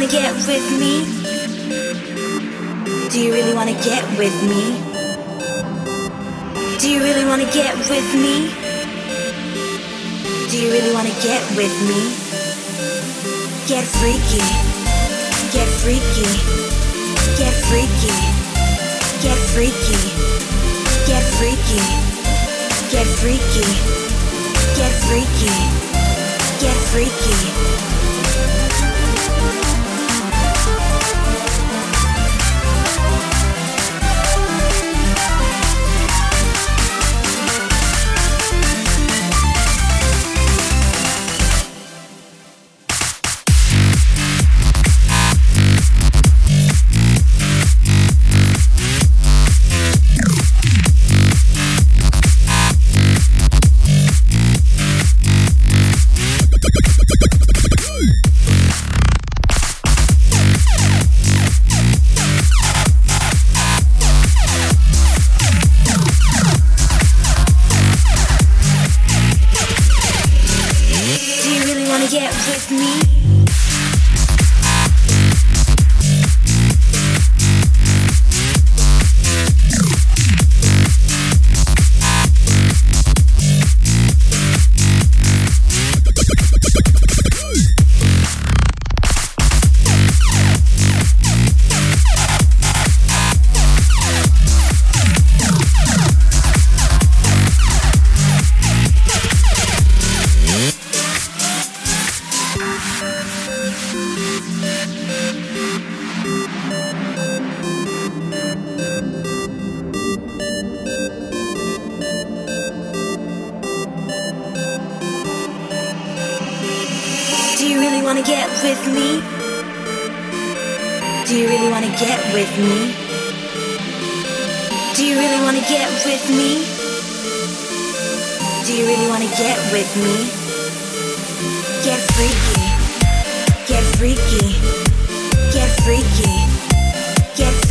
Get with me? Do you really wanna get with me? Do you really wanna get with me? Do you really wanna get with me? Get freaky, get freaky, get freaky, get freaky, get freaky, get freaky, get freaky, get freaky.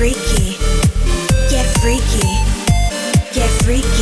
freaky. Get freaky. Get freaky.